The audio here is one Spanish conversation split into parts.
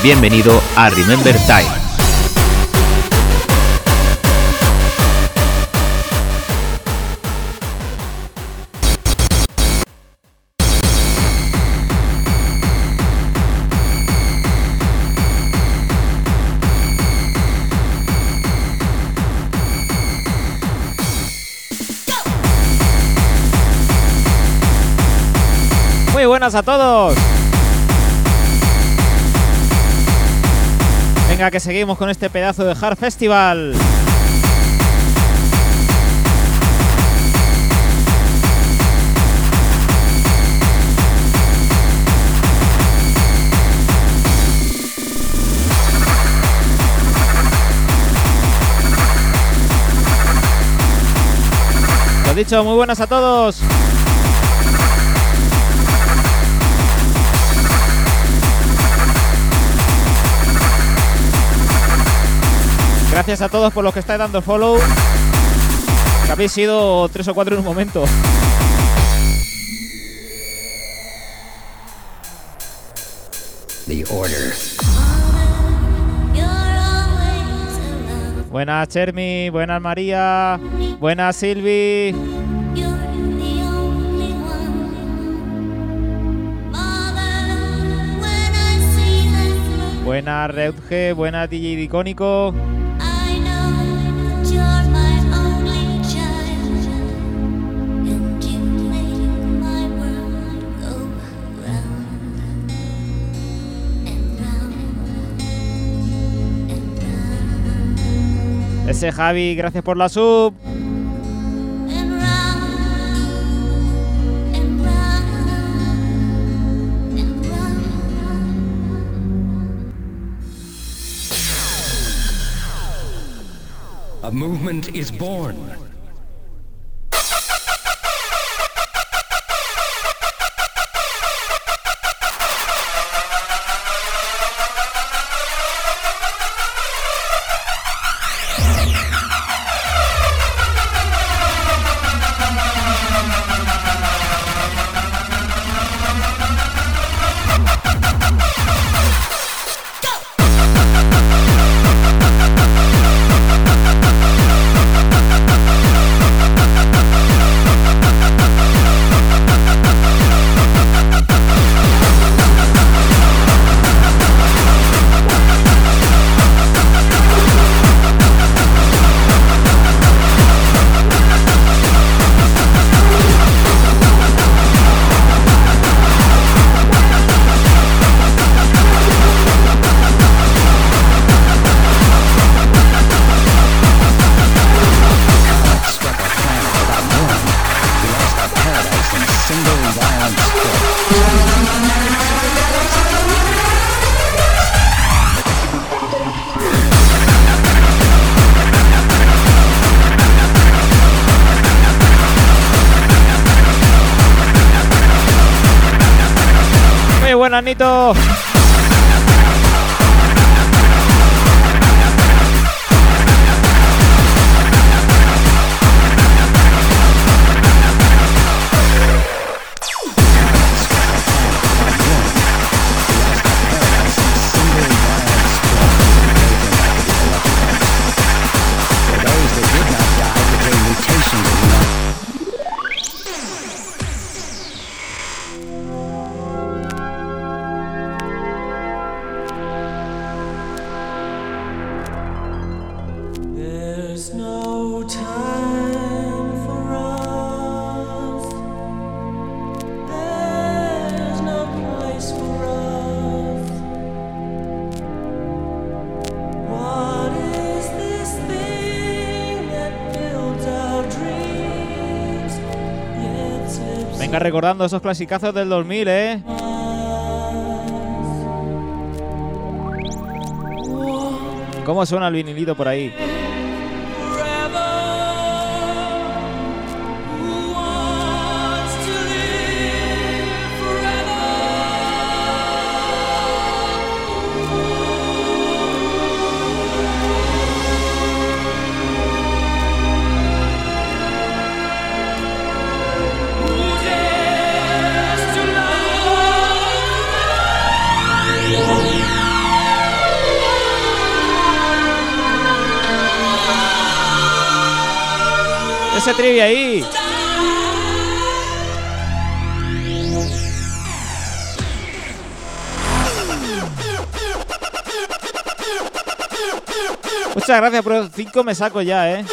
Bienvenido a Remember Time. Muy buenas a todos. Que seguimos con este pedazo de Hard Festival. Lo dicho, muy buenas a todos. Gracias a todos por los que estáis dando follow. Que habéis sido tres o cuatro en un momento. The order. Buenas Chermi, buenas María, buenas Silvi. Buenas Redge, buenas DJ Dicónico. Ese Javi, gracias por la sub. A movement is born. Buenas, Nito. Recordando esos clasicazos del 2000, ¿eh? ¿Cómo suena el vinilito por ahí? Ahí. Muchas gracias, pero 5 me saco ya, ¿eh?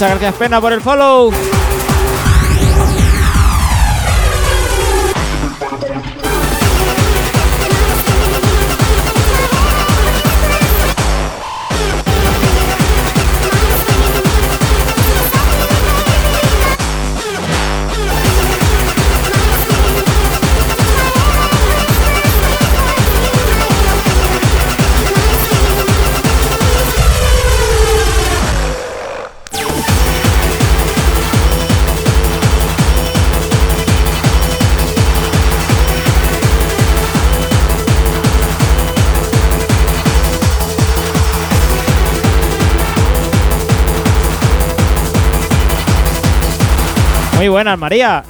Muchas gracias, Pena, por el follow. Muy buenas, María.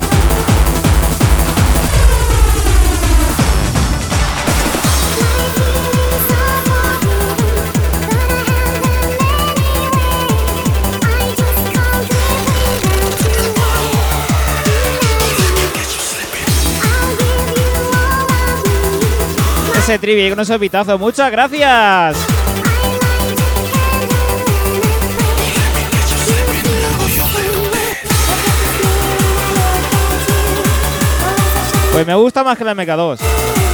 Ese trivia con esos pitazos. Muchas gracias. Pues me gusta más que la MK2.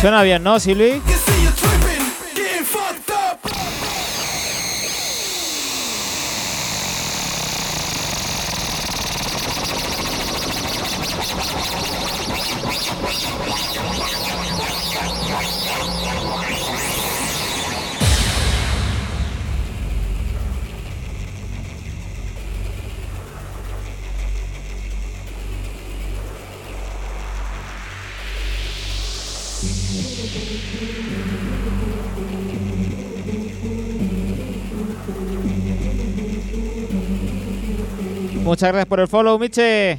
Suena bien, ¿no, Silvi? Muchas gracias por el follow, Miche.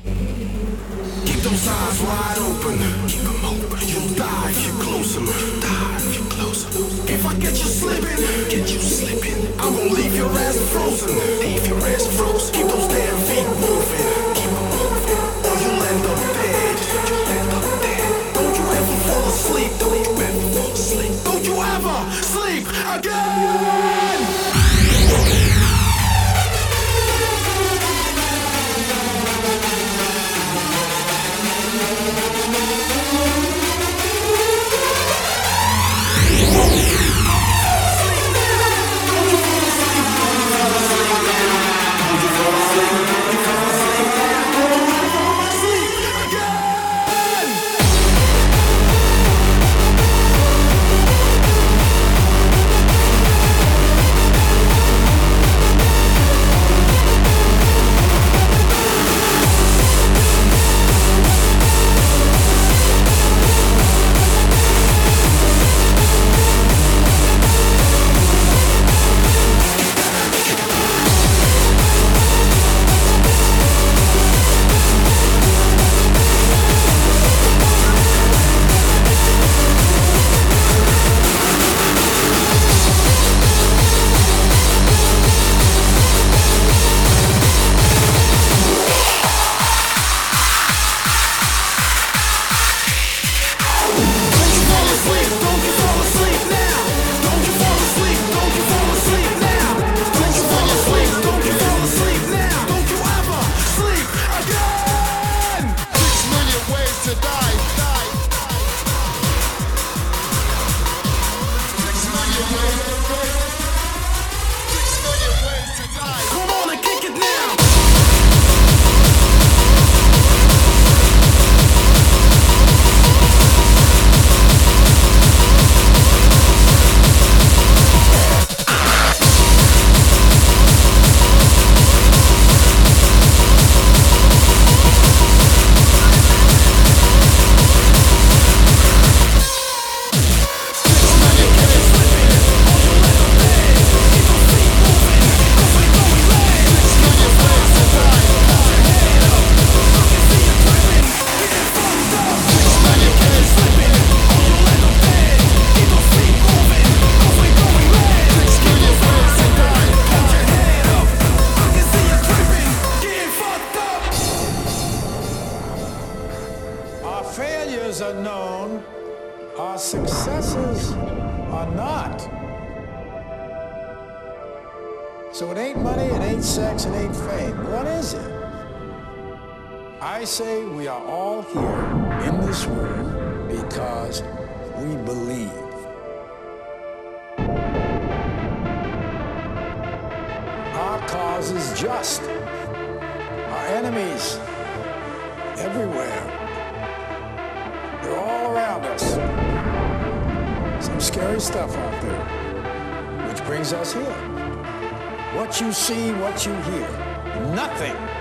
I say we are all here in this room because we believe. Our cause is just. Our enemies everywhere. They're all around us. Some scary stuff out there, which brings us here. What you see, what you hear, nothing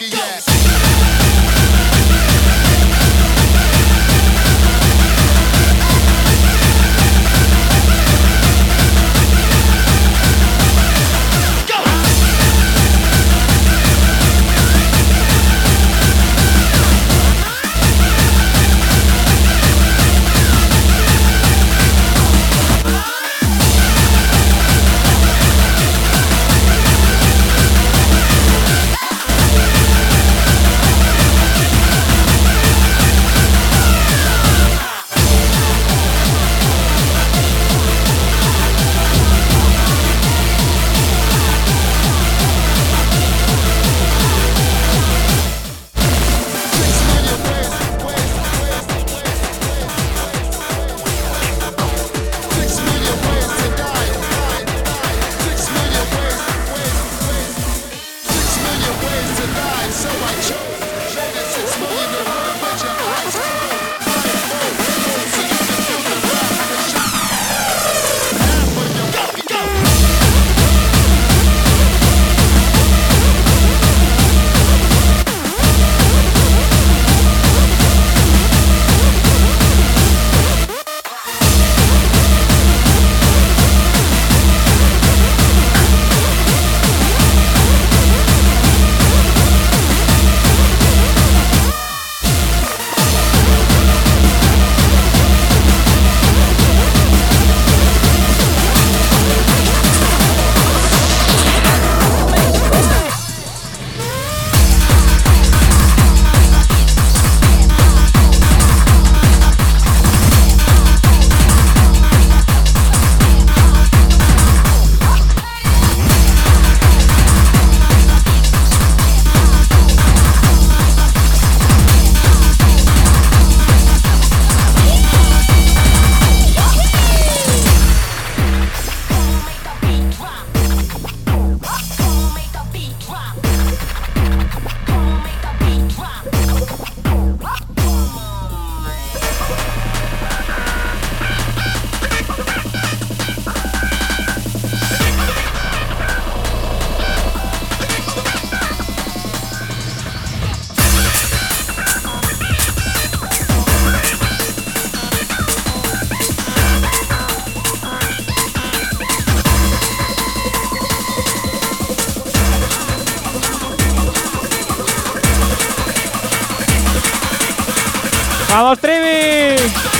funky, yeah. ¡Vamos, Trivi!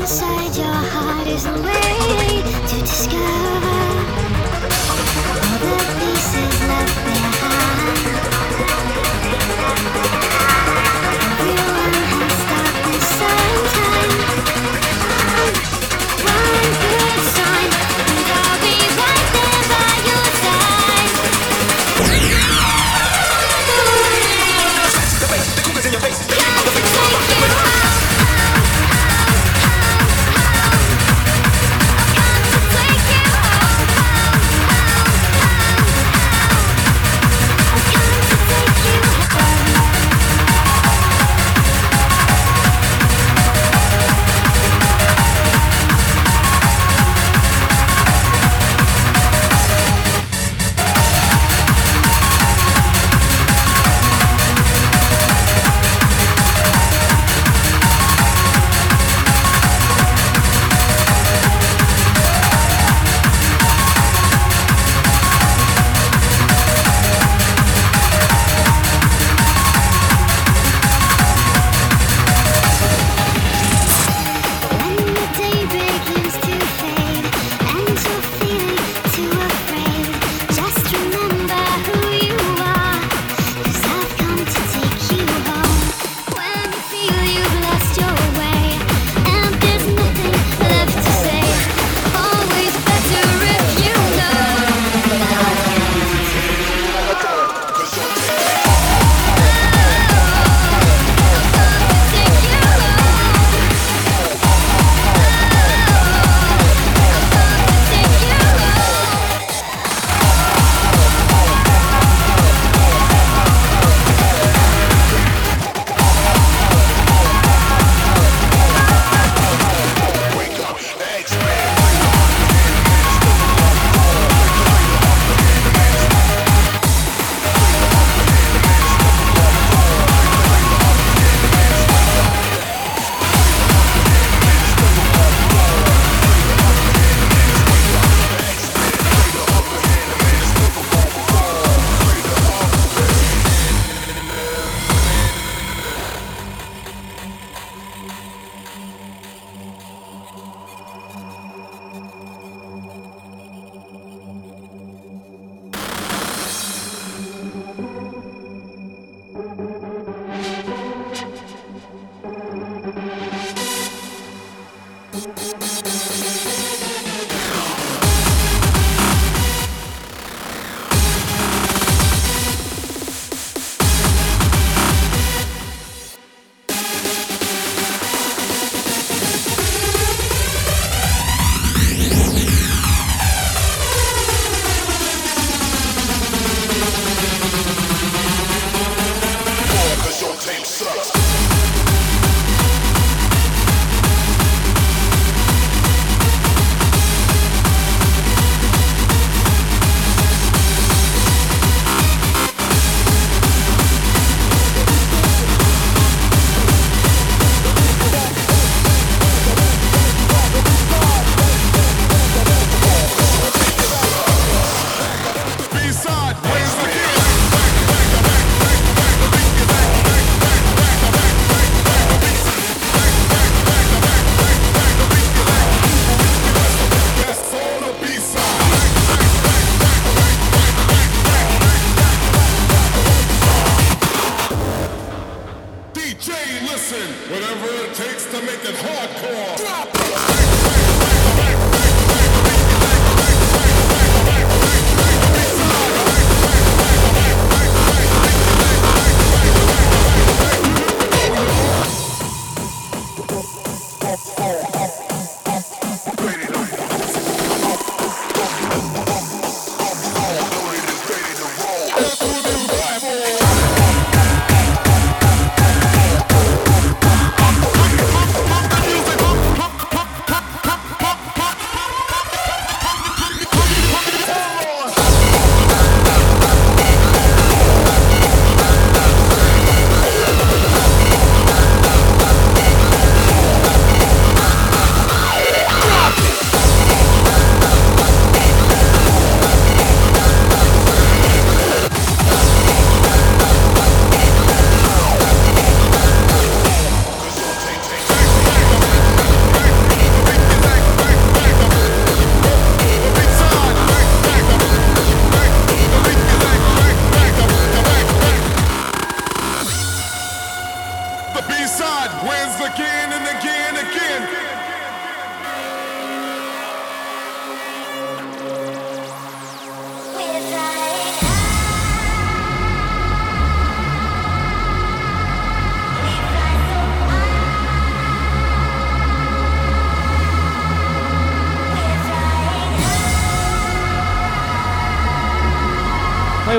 Inside your heart is a way to discover all the pieces left behind. DJ, listen. Whatever it takes to make it hardcore. The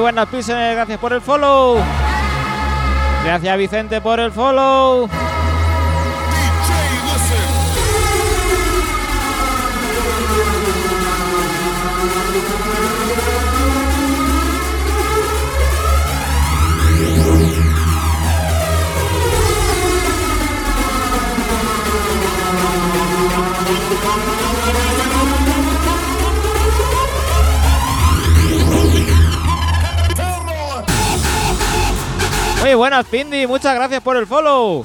buenas, Pilsener, gracias por el follow. Gracias, Vicente, por el follow. Pindi, muchas gracias por el follow.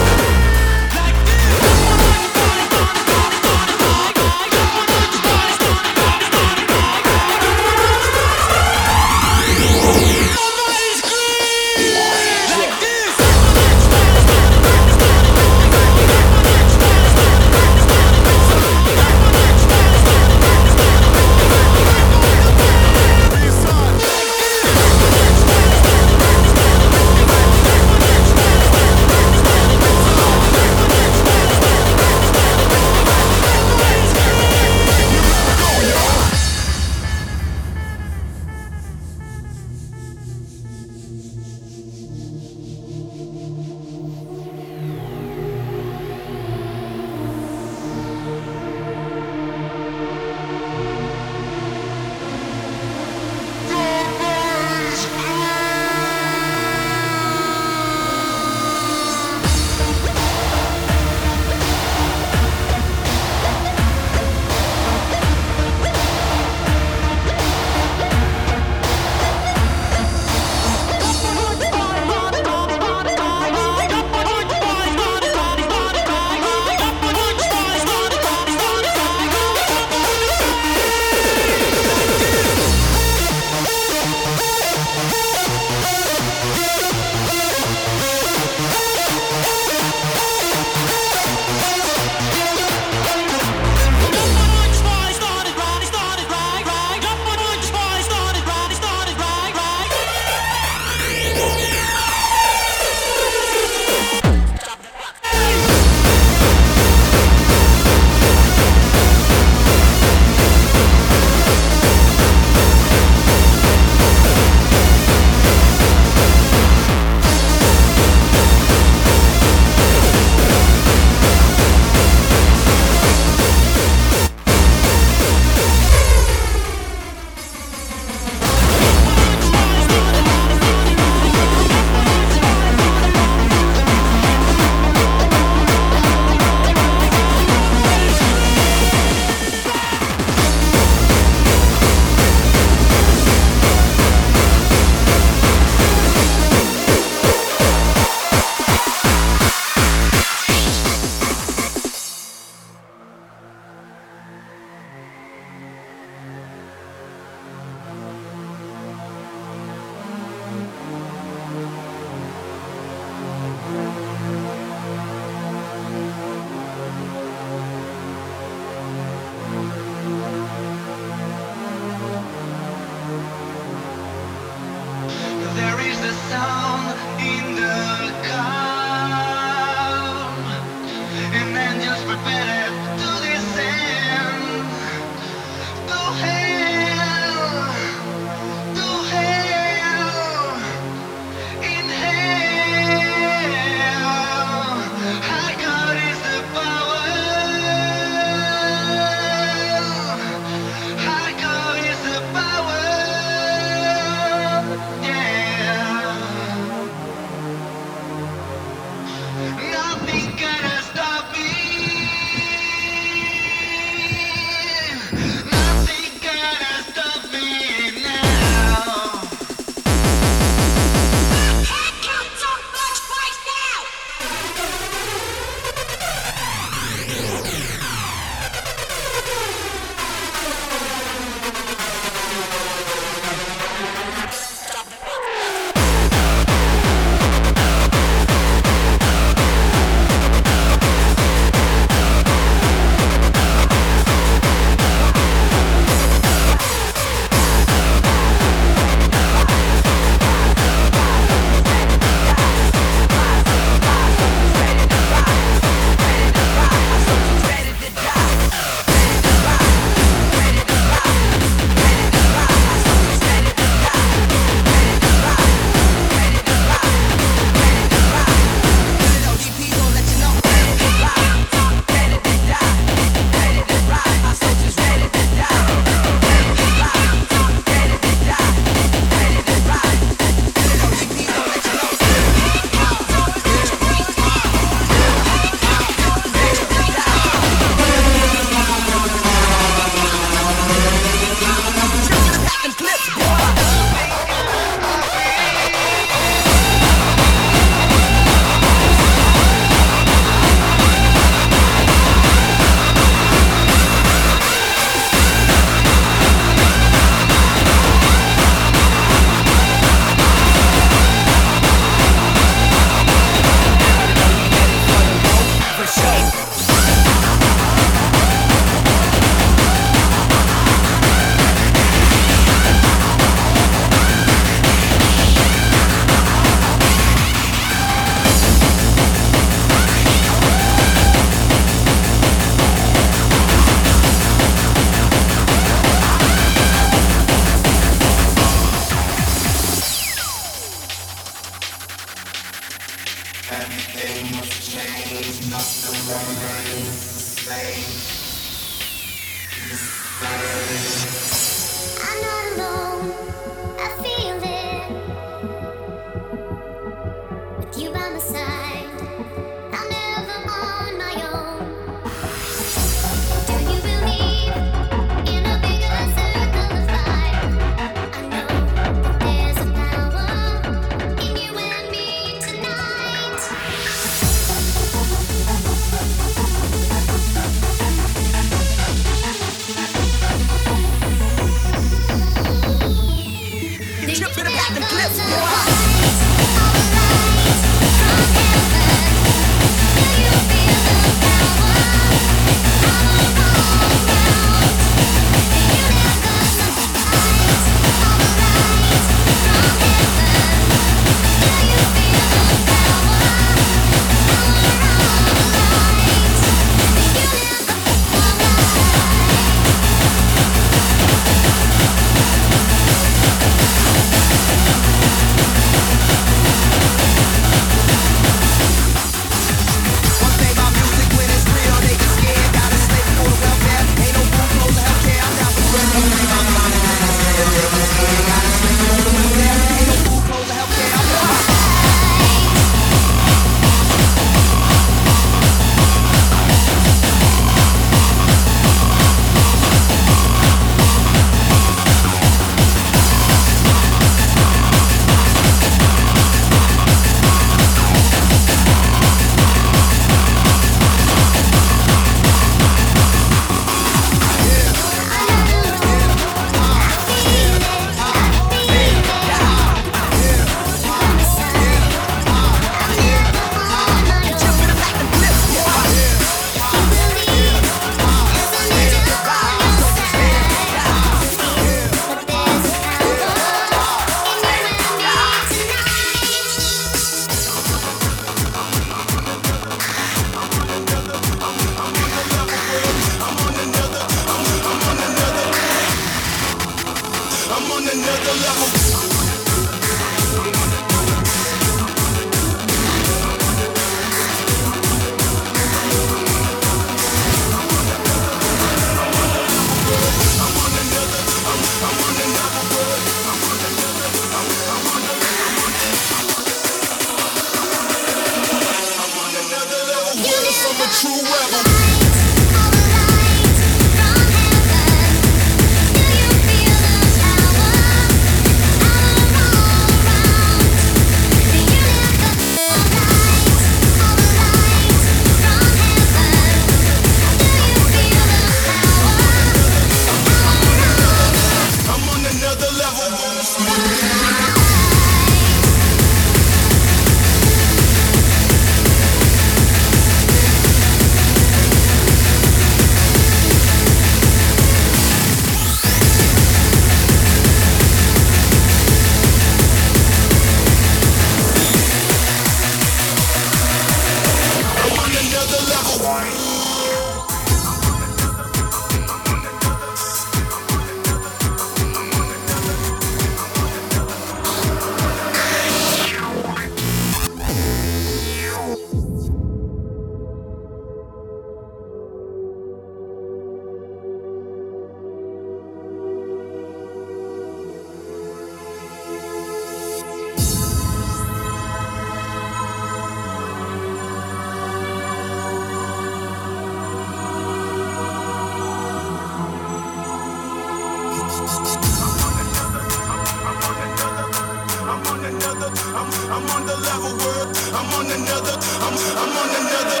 another, I'm, I'm on another,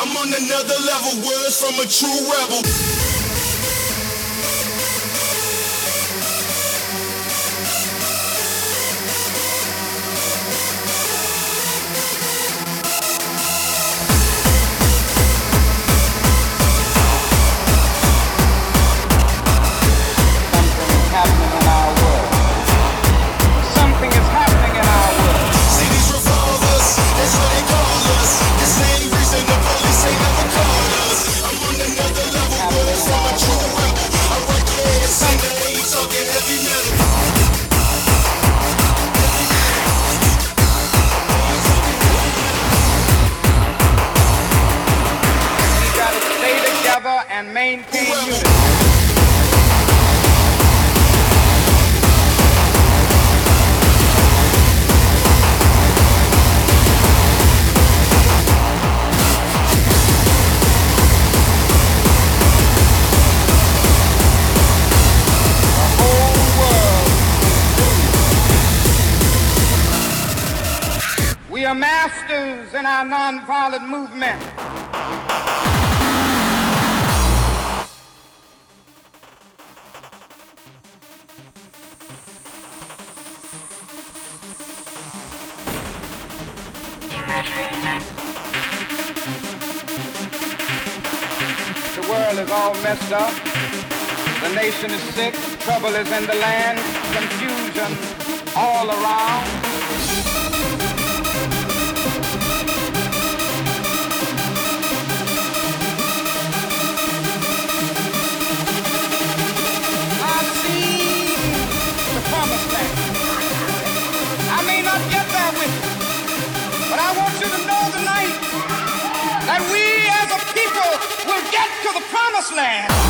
I'm on another level. Words from a true rebel. Trouble is in the land, confusion all around. I the promised land. I may not get there with you, but I want you to know tonight that we as a people will get to the promised land.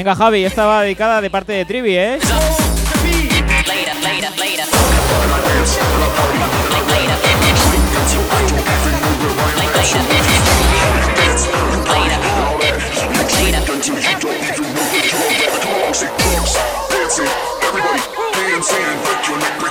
Venga, Javi, esta va dedicada de parte de Trivi, ¿eh? Everybody dance and break your neck.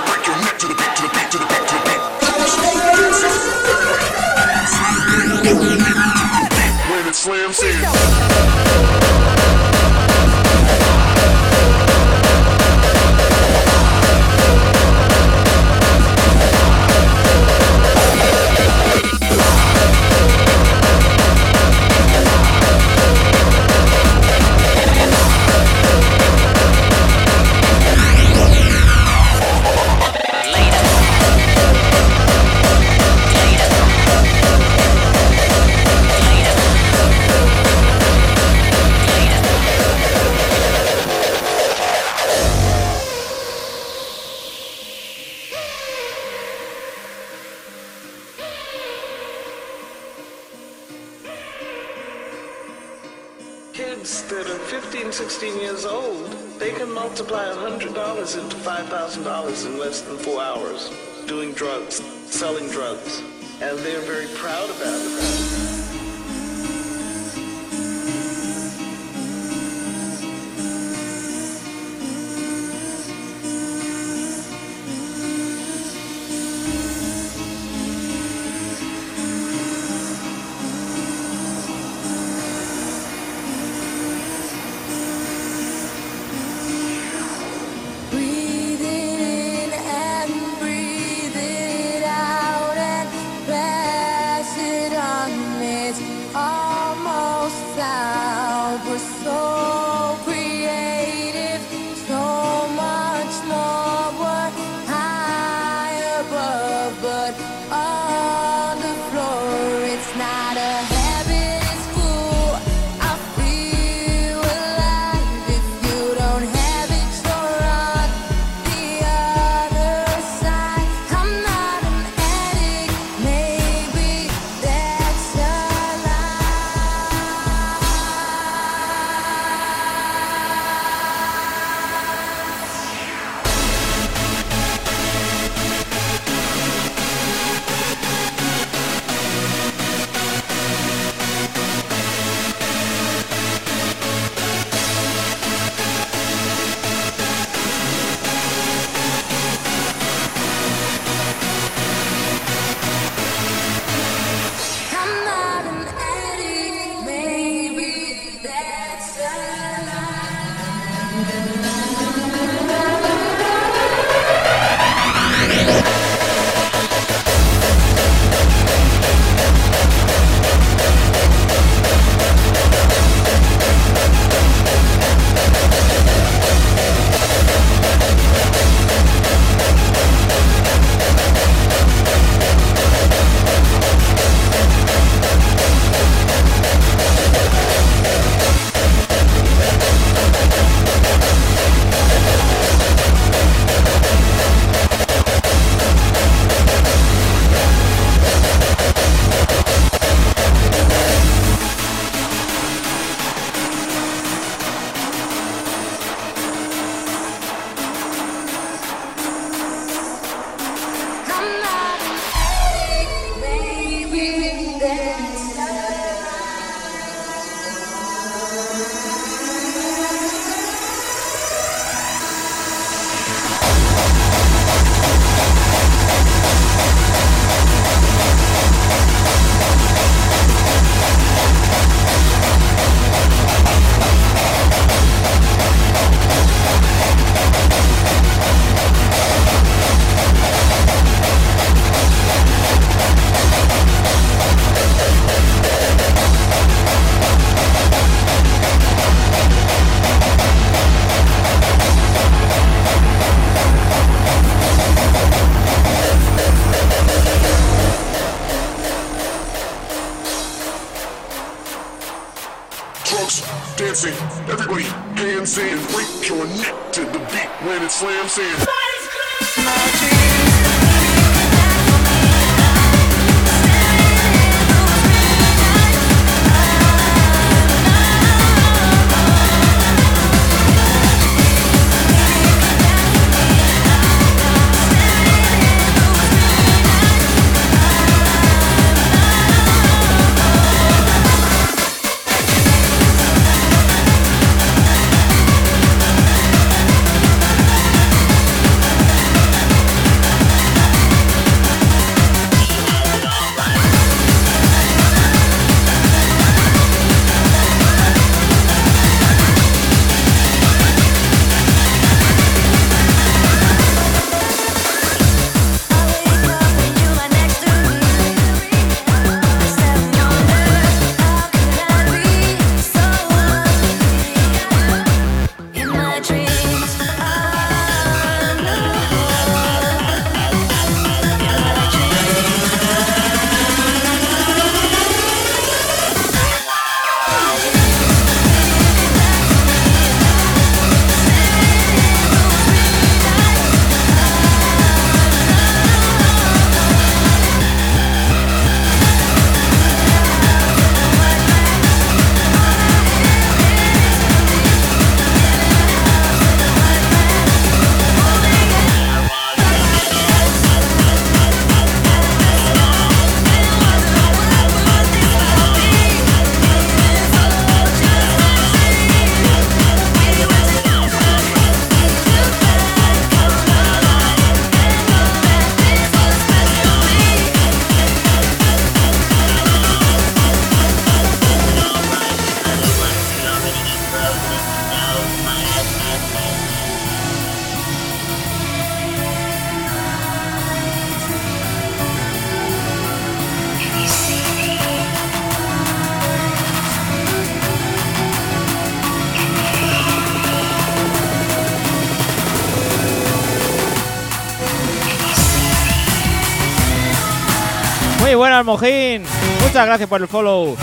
Muchas gracias por el follow.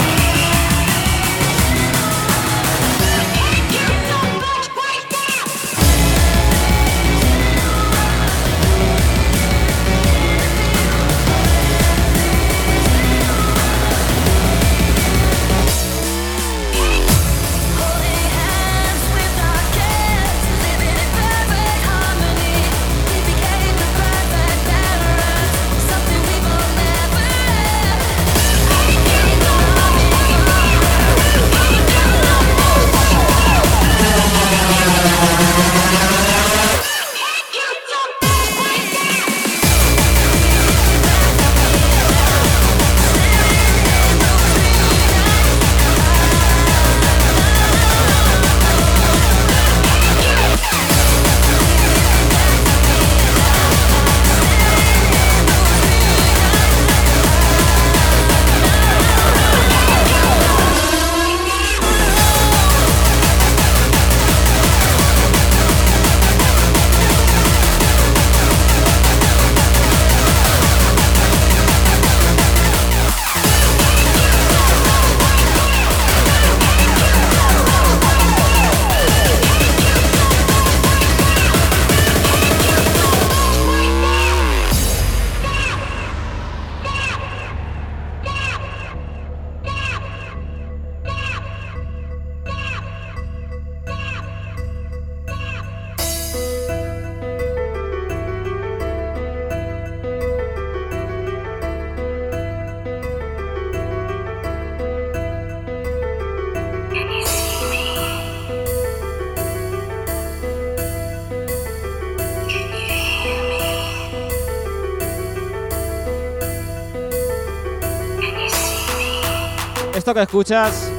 Que escuchas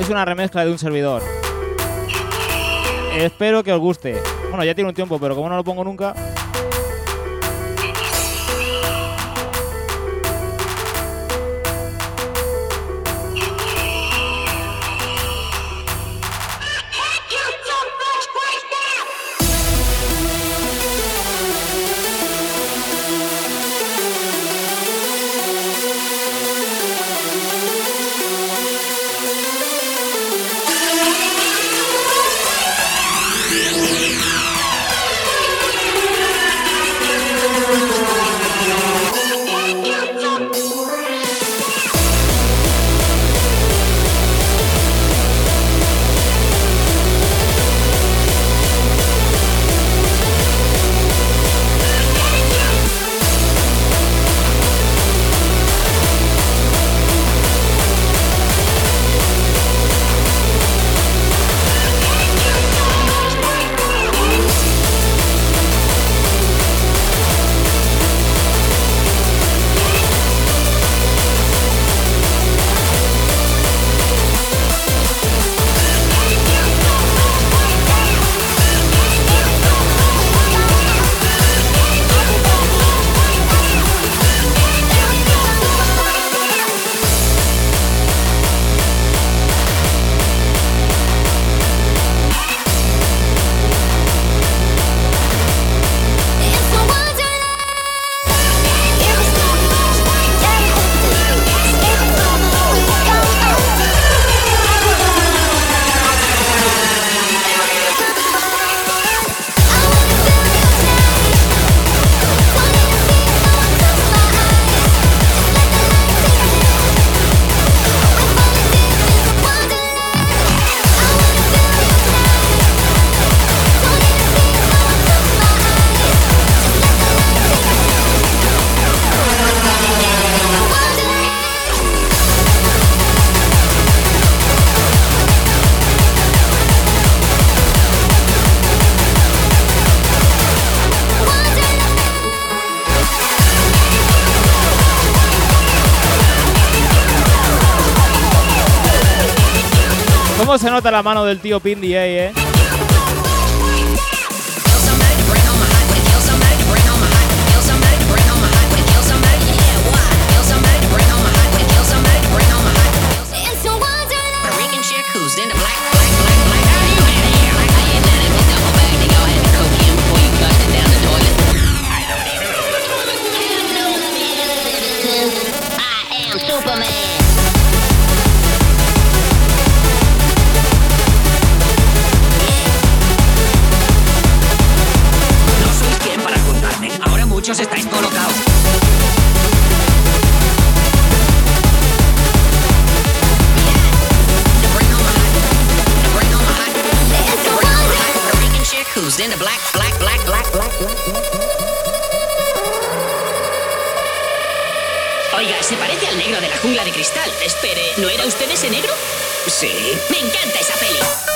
es una remezcla de un servidor. Espero que os guste. Bueno, ya tiene un tiempo, pero como no lo pongo nunca. Se nota la mano del tío Pin DJ, eh? jungla de cristal. Espere, ¿no era usted ese negro? Sí. Me encanta esa peli.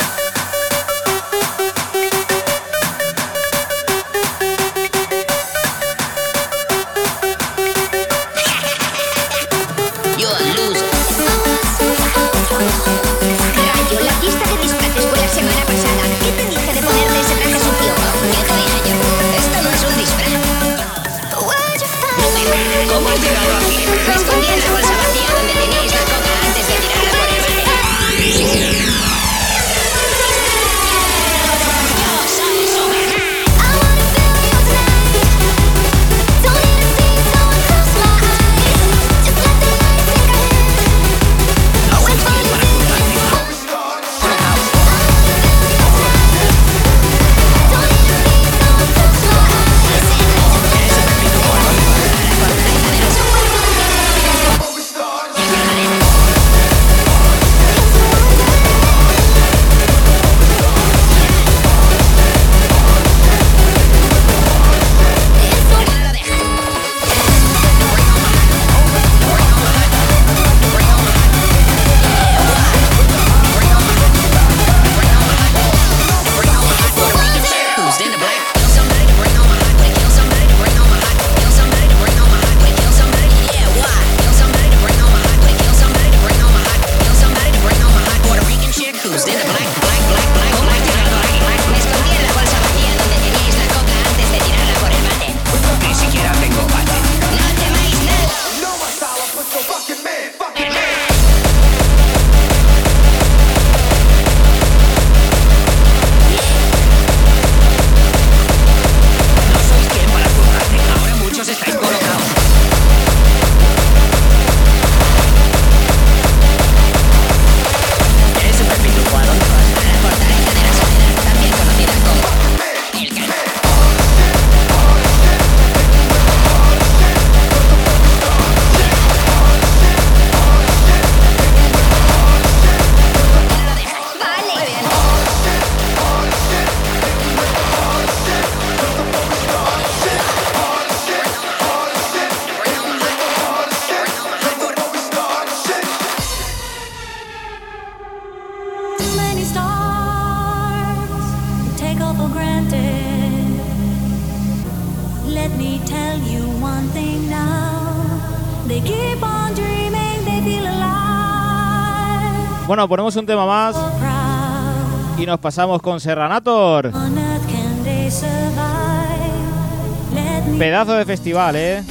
ponemos un tema más y nos pasamos con Serranator. Pedazo de festival, ¿eh?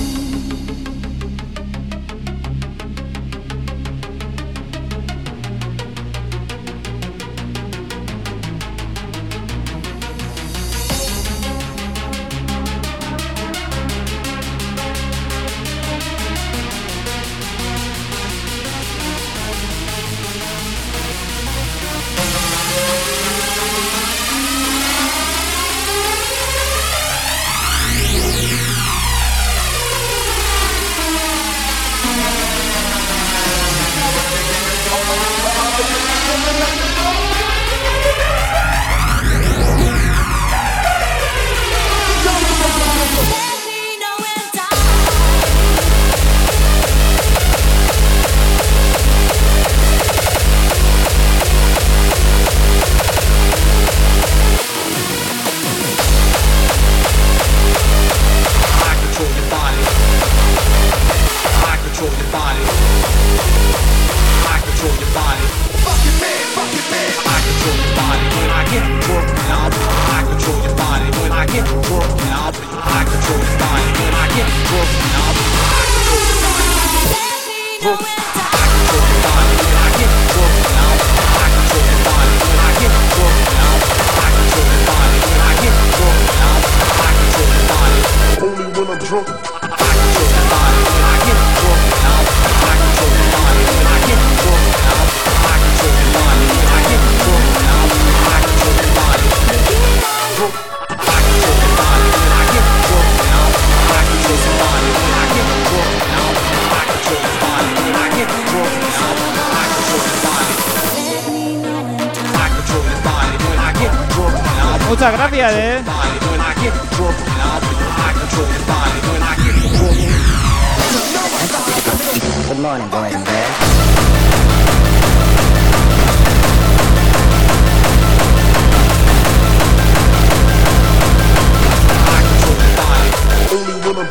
Morning, boys and girls.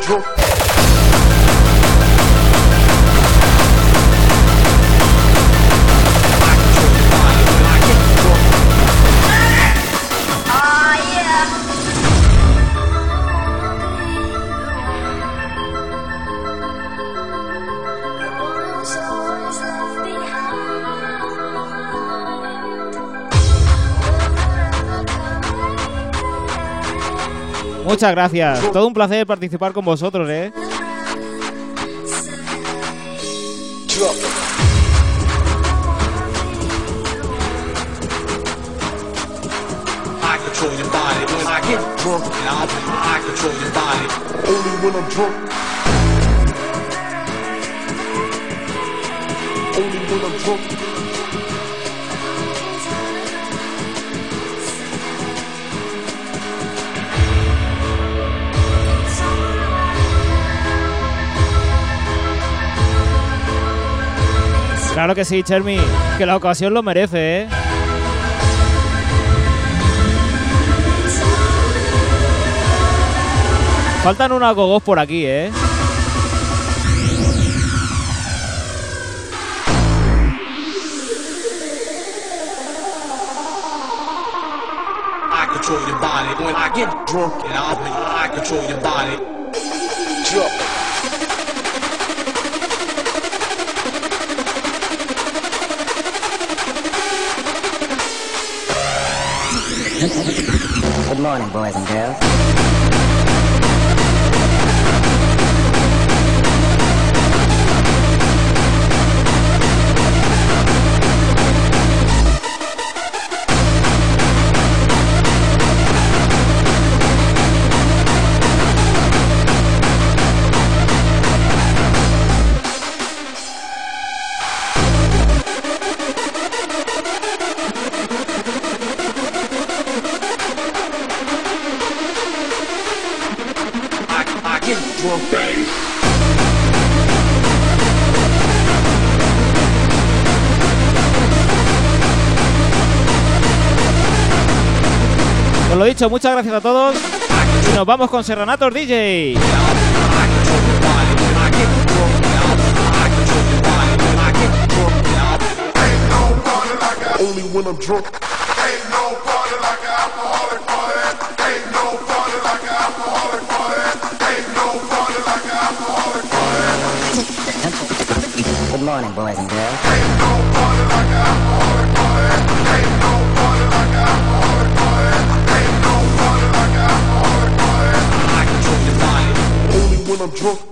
Drunk. Muchas gracias. Todo un placer participar con vosotros, eh. Drop. I control your Claro que sí, Chermi. Que la ocasión lo merece, eh. Faltan unas gogos por aquí, eh. I control your body Good morning, boys and girls. Muchas gracias a todos. Y nos vamos con Serranatos DJ. Only when I'm drunk. Ain't no party like an alcoholic party. Ain't no party like an alcoholic party. Ain't no party like an alcoholic party. Good morning, boys and I'm drunk.